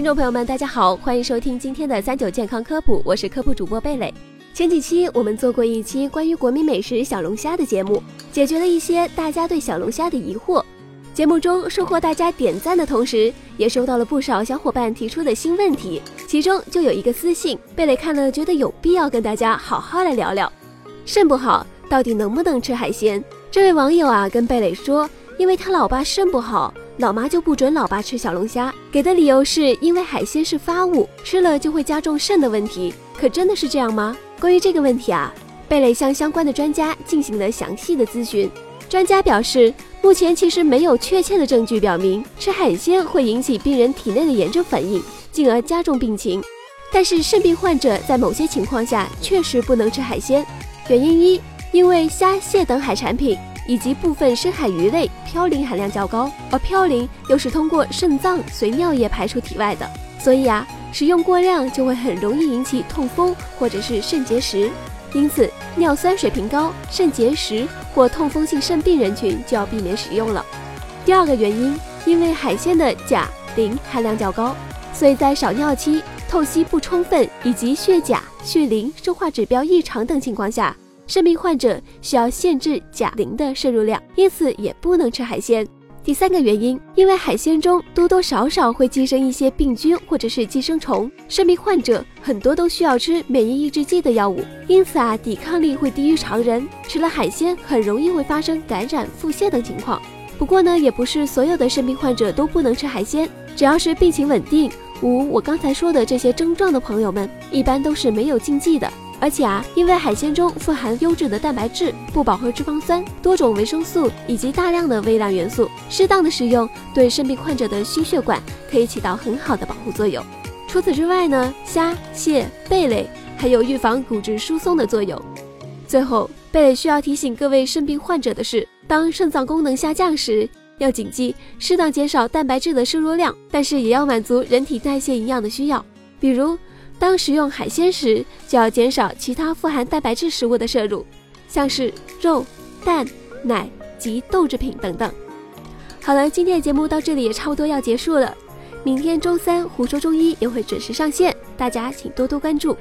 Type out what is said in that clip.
听众朋友们，大家好，欢迎收听今天的三九健康科普，我是科普主播贝蕾。前几期我们做过一期关于国民美食小龙虾的节目，解决了一些大家对小龙虾的疑惑。节目中收获大家点赞的同时，也收到了不少小伙伴提出的新问题，其中就有一个私信，贝蕾看了觉得有必要跟大家好好来聊聊。肾不好，到底能不能吃海鲜？这位网友啊跟贝蕾说，因为他老爸肾不好。老妈就不准老爸吃小龙虾，给的理由是因为海鲜是发物，吃了就会加重肾的问题。可真的是这样吗？关于这个问题啊，贝蕾向相关的专家进行了详细的咨询。专家表示，目前其实没有确切的证据表明吃海鲜会引起病人体内的炎症反应，进而加重病情。但是肾病患者在某些情况下确实不能吃海鲜。原因一，因为虾蟹等海产品。以及部分深海鱼类嘌呤含量较高，而嘌呤又是通过肾脏随尿液排出体外的，所以啊，食用过量就会很容易引起痛风或者是肾结石。因此，尿酸水平高、肾结石或痛风性肾病人群就要避免使用了。第二个原因，因为海鲜的钾、磷含量较高，所以在少尿期、透析不充分以及血钾、血磷生化指标异常等情况下。肾病患者需要限制钾磷的摄入量，因此也不能吃海鲜。第三个原因，因为海鲜中多多少少会寄生一些病菌或者是寄生虫，肾病患者很多都需要吃免疫抑制剂的药物，因此啊，抵抗力会低于常人。吃了海鲜很容易会发生感染、腹泻等情况。不过呢，也不是所有的肾病患者都不能吃海鲜，只要是病情稳定，无我刚才说的这些症状的朋友们，一般都是没有禁忌的。而且啊，因为海鲜中富含优质的蛋白质、不饱和脂肪酸、多种维生素以及大量的微量元素，适当的食用对肾病患者的心血管可以起到很好的保护作用。除此之外呢，虾、蟹、贝类还有预防骨质疏松的作用。最后，贝类需要提醒各位肾病患者的是，当肾脏功能下降时，要谨记适当减少蛋白质的摄入量，但是也要满足人体代谢营养的需要，比如。当食用海鲜时，就要减少其他富含蛋白质食物的摄入，像是肉、蛋、奶及豆制品等等。好了，今天的节目到这里也差不多要结束了。明天周三，胡说中医也会准时上线，大家请多多关注。